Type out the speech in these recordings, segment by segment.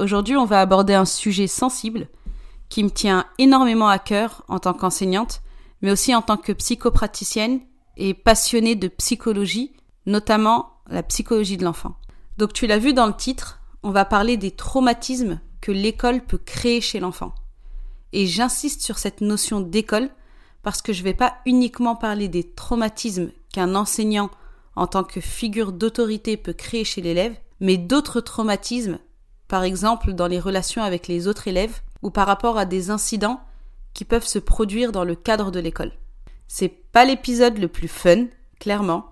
Aujourd'hui, on va aborder un sujet sensible qui me tient énormément à cœur en tant qu'enseignante, mais aussi en tant que psychopraticienne et passionnée de psychologie, notamment la psychologie de l'enfant. Donc tu l'as vu dans le titre, on va parler des traumatismes que l'école peut créer chez l'enfant. Et j'insiste sur cette notion d'école parce que je ne vais pas uniquement parler des traumatismes qu'un enseignant en tant que figure d'autorité peut créer chez l'élève, mais d'autres traumatismes, par exemple dans les relations avec les autres élèves ou par rapport à des incidents qui peuvent se produire dans le cadre de l'école. C'est pas l'épisode le plus fun, clairement,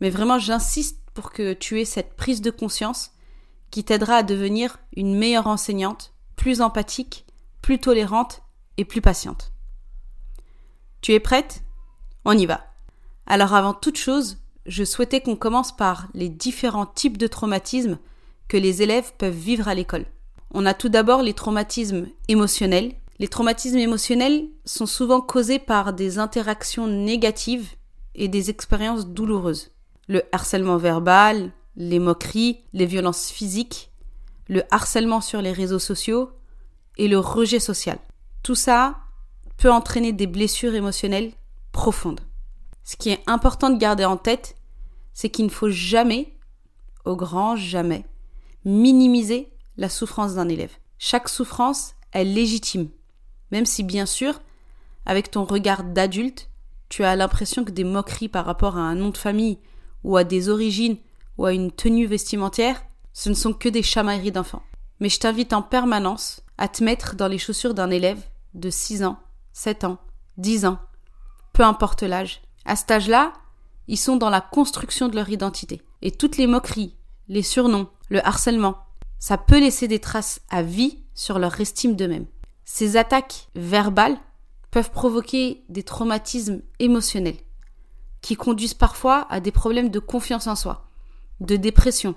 mais vraiment j'insiste pour que tu aies cette prise de conscience qui t'aidera à devenir une meilleure enseignante, plus empathique, plus tolérante et plus patiente. Tu es prête? On y va. Alors avant toute chose, je souhaitais qu'on commence par les différents types de traumatismes que les élèves peuvent vivre à l'école. On a tout d'abord les traumatismes émotionnels. Les traumatismes émotionnels sont souvent causés par des interactions négatives et des expériences douloureuses. Le harcèlement verbal, les moqueries, les violences physiques, le harcèlement sur les réseaux sociaux et le rejet social. Tout ça peut entraîner des blessures émotionnelles profondes. Ce qui est important de garder en tête, c'est qu'il ne faut jamais, au grand jamais, minimiser la souffrance d'un élève. Chaque souffrance est légitime, même si bien sûr, avec ton regard d'adulte, tu as l'impression que des moqueries par rapport à un nom de famille ou à des origines ou à une tenue vestimentaire, ce ne sont que des chamailleries d'enfants. Mais je t'invite en permanence à te mettre dans les chaussures d'un élève de 6 ans, 7 ans, 10 ans, peu importe l'âge, à cet âge-là, ils sont dans la construction de leur identité. Et toutes les moqueries, les surnoms, le harcèlement, ça peut laisser des traces à vie sur leur estime d'eux-mêmes. Ces attaques verbales peuvent provoquer des traumatismes émotionnels qui conduisent parfois à des problèmes de confiance en soi, de dépression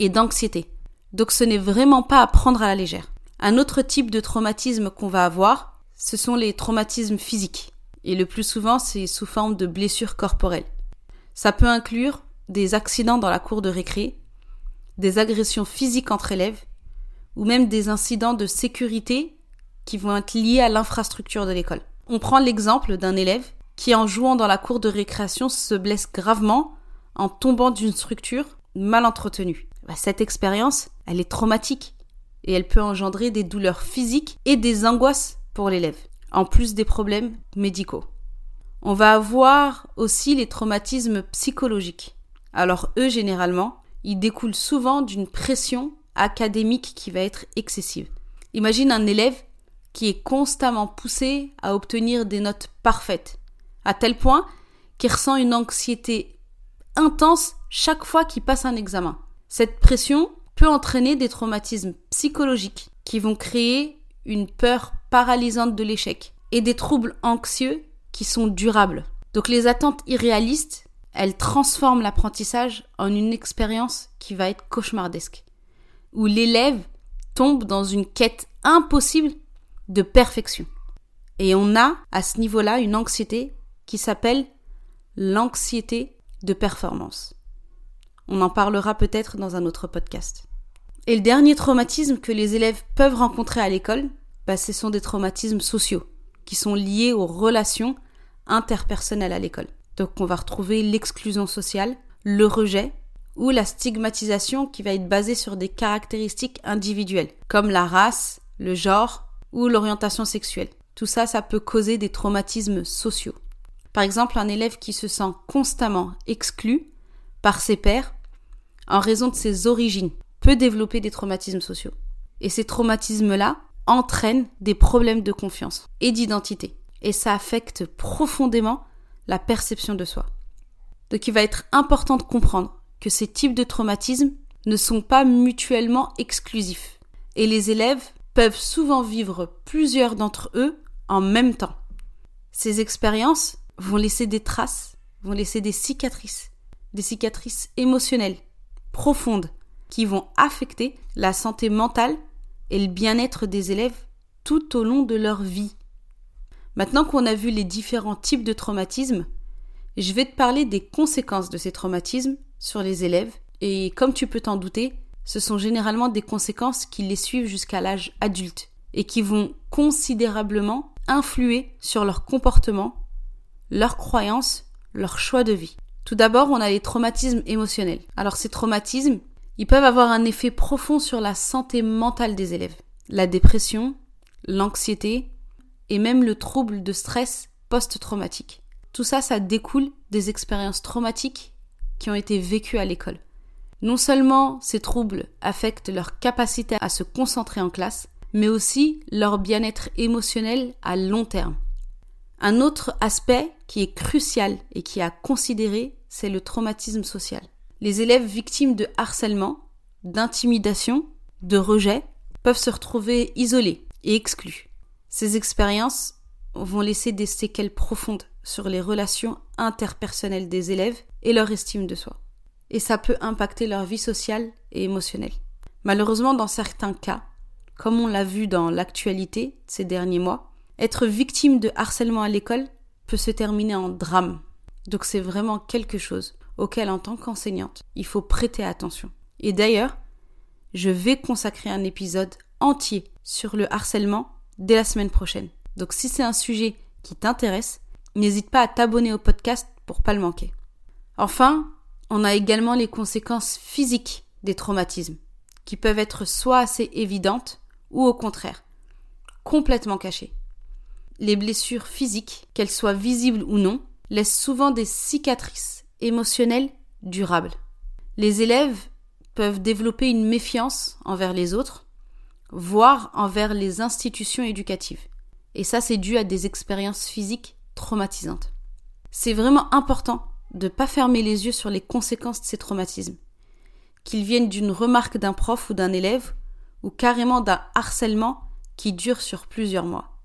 et d'anxiété. Donc ce n'est vraiment pas à prendre à la légère. Un autre type de traumatisme qu'on va avoir, ce sont les traumatismes physiques et le plus souvent c'est sous forme de blessures corporelles. Ça peut inclure des accidents dans la cour de récré, des agressions physiques entre élèves, ou même des incidents de sécurité qui vont être liés à l'infrastructure de l'école. On prend l'exemple d'un élève qui en jouant dans la cour de récréation se blesse gravement en tombant d'une structure mal entretenue. Bah, cette expérience, elle est traumatique et elle peut engendrer des douleurs physiques et des angoisses pour l'élève en plus des problèmes médicaux. On va avoir aussi les traumatismes psychologiques. Alors eux, généralement, ils découlent souvent d'une pression académique qui va être excessive. Imagine un élève qui est constamment poussé à obtenir des notes parfaites, à tel point qu'il ressent une anxiété intense chaque fois qu'il passe un examen. Cette pression peut entraîner des traumatismes psychologiques qui vont créer une peur paralysante de l'échec et des troubles anxieux qui sont durables. Donc les attentes irréalistes, elles transforment l'apprentissage en une expérience qui va être cauchemardesque, où l'élève tombe dans une quête impossible de perfection. Et on a à ce niveau-là une anxiété qui s'appelle l'anxiété de performance. On en parlera peut-être dans un autre podcast. Et le dernier traumatisme que les élèves peuvent rencontrer à l'école, bah, ce sont des traumatismes sociaux qui sont liés aux relations interpersonnelles à l'école. Donc on va retrouver l'exclusion sociale, le rejet ou la stigmatisation qui va être basée sur des caractéristiques individuelles, comme la race, le genre ou l'orientation sexuelle. Tout ça, ça peut causer des traumatismes sociaux. Par exemple, un élève qui se sent constamment exclu par ses pairs en raison de ses origines peut développer des traumatismes sociaux. Et ces traumatismes-là entraînent des problèmes de confiance et d'identité. Et ça affecte profondément la perception de soi. Donc il va être important de comprendre que ces types de traumatismes ne sont pas mutuellement exclusifs. Et les élèves peuvent souvent vivre plusieurs d'entre eux en même temps. Ces expériences vont laisser des traces, vont laisser des cicatrices, des cicatrices émotionnelles, profondes, qui vont affecter la santé mentale et le bien-être des élèves tout au long de leur vie. Maintenant qu'on a vu les différents types de traumatismes, je vais te parler des conséquences de ces traumatismes sur les élèves, et comme tu peux t'en douter, ce sont généralement des conséquences qui les suivent jusqu'à l'âge adulte, et qui vont considérablement influer sur leur comportement, leurs croyances, leur choix de vie. Tout d'abord, on a les traumatismes émotionnels. Alors ces traumatismes, ils peuvent avoir un effet profond sur la santé mentale des élèves. La dépression, l'anxiété et même le trouble de stress post-traumatique. Tout ça, ça découle des expériences traumatiques qui ont été vécues à l'école. Non seulement ces troubles affectent leur capacité à se concentrer en classe, mais aussi leur bien-être émotionnel à long terme. Un autre aspect qui est crucial et qui est à considérer, c'est le traumatisme social. Les élèves victimes de harcèlement, d'intimidation, de rejet peuvent se retrouver isolés et exclus. Ces expériences vont laisser des séquelles profondes sur les relations interpersonnelles des élèves et leur estime de soi. Et ça peut impacter leur vie sociale et émotionnelle. Malheureusement, dans certains cas, comme on l'a vu dans l'actualité ces derniers mois, être victime de harcèlement à l'école peut se terminer en drame. Donc c'est vraiment quelque chose auquel en tant qu'enseignante, il faut prêter attention. Et d'ailleurs, je vais consacrer un épisode entier sur le harcèlement dès la semaine prochaine. Donc si c'est un sujet qui t'intéresse, n'hésite pas à t'abonner au podcast pour pas le manquer. Enfin, on a également les conséquences physiques des traumatismes, qui peuvent être soit assez évidentes ou au contraire, complètement cachées. Les blessures physiques, qu'elles soient visibles ou non, laissent souvent des cicatrices émotionnelles durables. Les élèves peuvent développer une méfiance envers les autres, voire envers les institutions éducatives. Et ça, c'est dû à des expériences physiques traumatisantes. C'est vraiment important de ne pas fermer les yeux sur les conséquences de ces traumatismes. Qu'ils viennent d'une remarque d'un prof ou d'un élève, ou carrément d'un harcèlement qui dure sur plusieurs mois.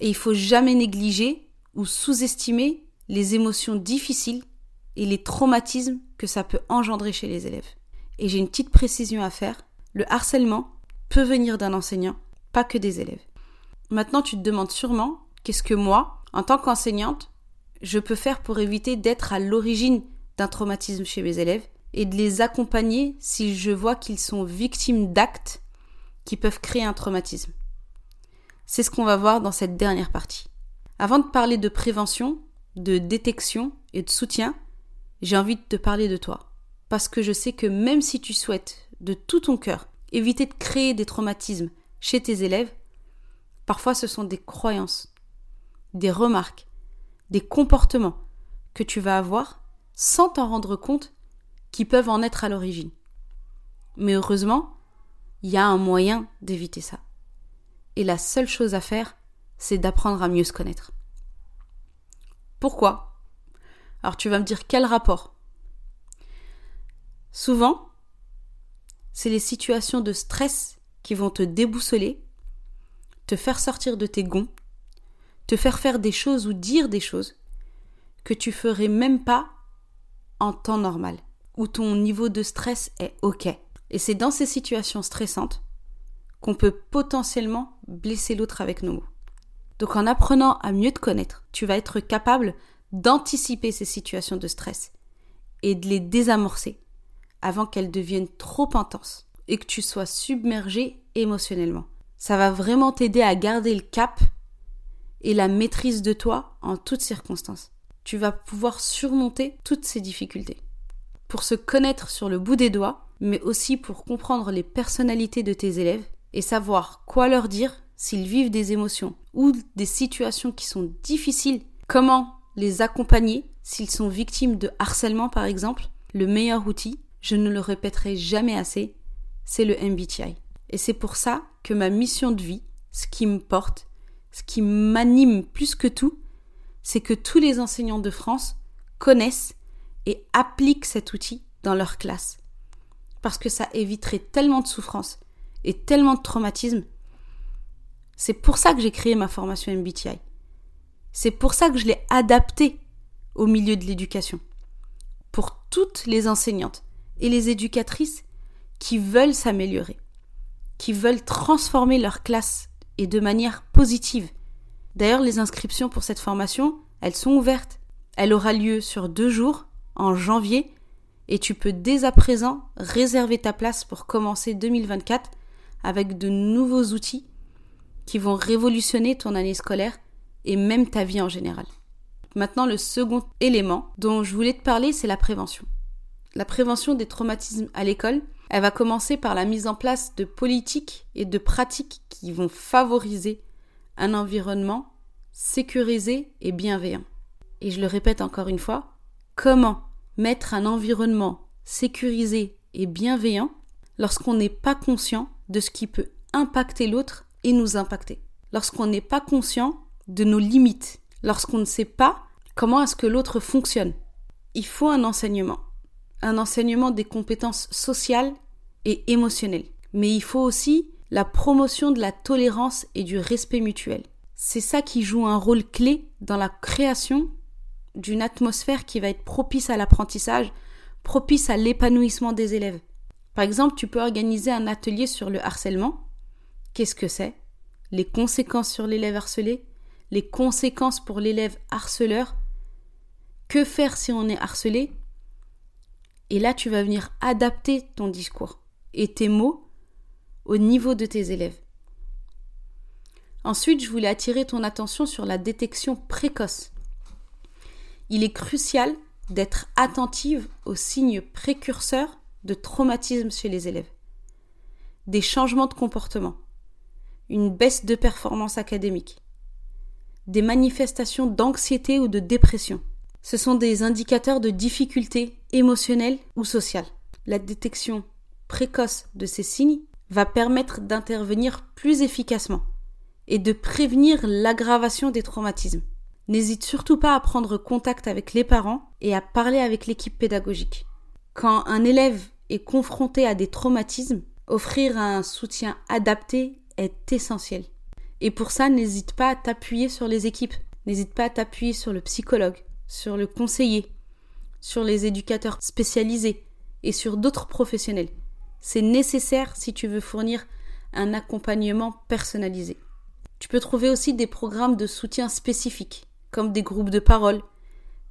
Et il faut jamais négliger ou sous-estimer les émotions difficiles et les traumatismes que ça peut engendrer chez les élèves. Et j'ai une petite précision à faire. Le harcèlement peut venir d'un enseignant, pas que des élèves. Maintenant, tu te demandes sûrement qu'est-ce que moi, en tant qu'enseignante, je peux faire pour éviter d'être à l'origine d'un traumatisme chez mes élèves et de les accompagner si je vois qu'ils sont victimes d'actes qui peuvent créer un traumatisme? C'est ce qu'on va voir dans cette dernière partie. Avant de parler de prévention, de détection et de soutien, j'ai envie de te parler de toi. Parce que je sais que même si tu souhaites de tout ton cœur éviter de créer des traumatismes chez tes élèves, parfois ce sont des croyances, des remarques, des comportements que tu vas avoir sans t'en rendre compte qui peuvent en être à l'origine. Mais heureusement, il y a un moyen d'éviter ça. Et la seule chose à faire, c'est d'apprendre à mieux se connaître. Pourquoi? Alors tu vas me dire quel rapport? Souvent, c'est les situations de stress qui vont te déboussoler, te faire sortir de tes gonds, te faire faire des choses ou dire des choses que tu ferais même pas en temps normal, où ton niveau de stress est OK. Et c'est dans ces situations stressantes qu'on peut potentiellement blesser l'autre avec nos mots. Donc en apprenant à mieux te connaître, tu vas être capable d'anticiper ces situations de stress et de les désamorcer avant qu'elles deviennent trop intenses et que tu sois submergé émotionnellement. Ça va vraiment t'aider à garder le cap et la maîtrise de toi en toutes circonstances. Tu vas pouvoir surmonter toutes ces difficultés. pour se connaître sur le bout des doigts, mais aussi pour comprendre les personnalités de tes élèves et savoir quoi leur dire s'ils vivent des émotions ou des situations qui sont difficiles, comment les accompagner s'ils sont victimes de harcèlement par exemple, le meilleur outil, je ne le répéterai jamais assez, c'est le MBTI. Et c'est pour ça que ma mission de vie, ce qui me porte, ce qui m'anime plus que tout, c'est que tous les enseignants de France connaissent et appliquent cet outil dans leur classe. Parce que ça éviterait tellement de souffrance et tellement de traumatisme. C'est pour ça que j'ai créé ma formation MBTI. C'est pour ça que je l'ai adaptée au milieu de l'éducation. Pour toutes les enseignantes et les éducatrices qui veulent s'améliorer, qui veulent transformer leur classe et de manière positive. D'ailleurs, les inscriptions pour cette formation, elles sont ouvertes. Elle aura lieu sur deux jours, en janvier, et tu peux dès à présent réserver ta place pour commencer 2024 avec de nouveaux outils qui vont révolutionner ton année scolaire et même ta vie en général. Maintenant, le second élément dont je voulais te parler, c'est la prévention. La prévention des traumatismes à l'école, elle va commencer par la mise en place de politiques et de pratiques qui vont favoriser un environnement sécurisé et bienveillant. Et je le répète encore une fois, comment mettre un environnement sécurisé et bienveillant lorsqu'on n'est pas conscient de ce qui peut impacter l'autre et nous impacter? Lorsqu'on n'est pas conscient de nos limites, lorsqu'on ne sait pas comment est-ce que l'autre fonctionne. Il faut un enseignement un enseignement des compétences sociales et émotionnelles. Mais il faut aussi la promotion de la tolérance et du respect mutuel. C'est ça qui joue un rôle clé dans la création d'une atmosphère qui va être propice à l'apprentissage, propice à l'épanouissement des élèves. Par exemple, tu peux organiser un atelier sur le harcèlement. Qu'est-ce que c'est? Les conséquences sur l'élève harcelé, les conséquences pour l'élève harceleur. Que faire si on est harcelé? Et là, tu vas venir adapter ton discours et tes mots au niveau de tes élèves. Ensuite, je voulais attirer ton attention sur la détection précoce. Il est crucial d'être attentive aux signes précurseurs de traumatisme chez les élèves. Des changements de comportement, une baisse de performance académique, des manifestations d'anxiété ou de dépression, ce sont des indicateurs de difficultés émotionnelles ou sociales. La détection précoce de ces signes va permettre d'intervenir plus efficacement et de prévenir l'aggravation des traumatismes. N'hésite surtout pas à prendre contact avec les parents et à parler avec l'équipe pédagogique. Quand un élève est confronté à des traumatismes, offrir un soutien adapté est essentiel. Et pour ça, n'hésite pas à t'appuyer sur les équipes, n'hésite pas à t'appuyer sur le psychologue, sur le conseiller, sur les éducateurs spécialisés et sur d'autres professionnels. C'est nécessaire si tu veux fournir un accompagnement personnalisé. Tu peux trouver aussi des programmes de soutien spécifiques, comme des groupes de parole,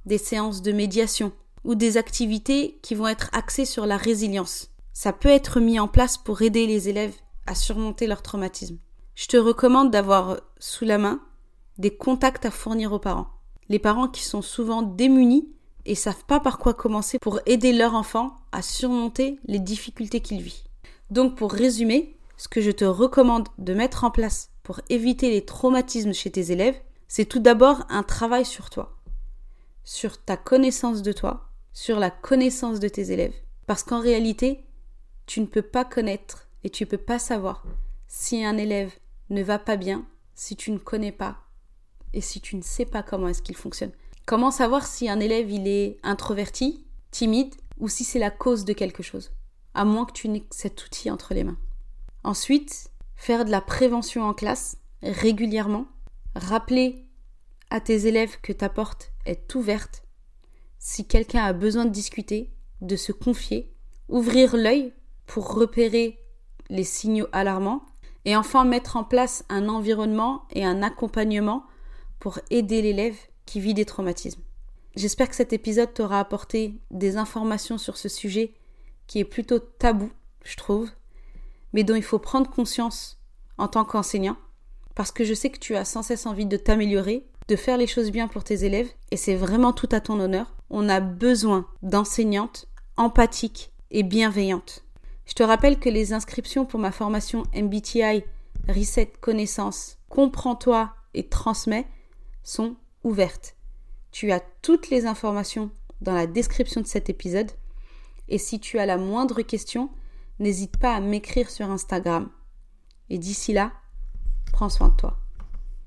des séances de médiation ou des activités qui vont être axées sur la résilience. Ça peut être mis en place pour aider les élèves à surmonter leur traumatisme. Je te recommande d'avoir sous la main des contacts à fournir aux parents les parents qui sont souvent démunis et savent pas par quoi commencer pour aider leur enfant à surmonter les difficultés qu'il vit. Donc pour résumer, ce que je te recommande de mettre en place pour éviter les traumatismes chez tes élèves, c'est tout d'abord un travail sur toi, sur ta connaissance de toi, sur la connaissance de tes élèves. Parce qu'en réalité, tu ne peux pas connaître et tu ne peux pas savoir si un élève ne va pas bien si tu ne connais pas et si tu ne sais pas comment est-ce qu'il fonctionne. Comment savoir si un élève il est introverti, timide ou si c'est la cause de quelque chose À moins que tu n'aies cet outil entre les mains. Ensuite, faire de la prévention en classe régulièrement, rappeler à tes élèves que ta porte est ouverte. Si quelqu'un a besoin de discuter, de se confier, ouvrir l'œil pour repérer les signaux alarmants et enfin mettre en place un environnement et un accompagnement pour aider l'élève qui vit des traumatismes. J'espère que cet épisode t'aura apporté des informations sur ce sujet qui est plutôt tabou, je trouve, mais dont il faut prendre conscience en tant qu'enseignant, parce que je sais que tu as sans cesse envie de t'améliorer, de faire les choses bien pour tes élèves, et c'est vraiment tout à ton honneur. On a besoin d'enseignantes empathique et bienveillante. Je te rappelle que les inscriptions pour ma formation MBTI Reset Connaissance, Comprends-toi et transmets sont ouvertes. Tu as toutes les informations dans la description de cet épisode. Et si tu as la moindre question, n'hésite pas à m'écrire sur Instagram. Et d'ici là, prends soin de toi.